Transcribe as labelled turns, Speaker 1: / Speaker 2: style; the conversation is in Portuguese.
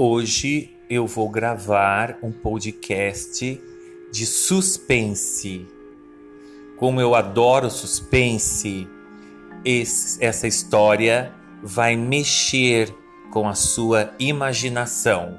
Speaker 1: Hoje eu vou gravar um podcast de suspense. Como eu adoro suspense, esse, essa história vai mexer com a sua imaginação.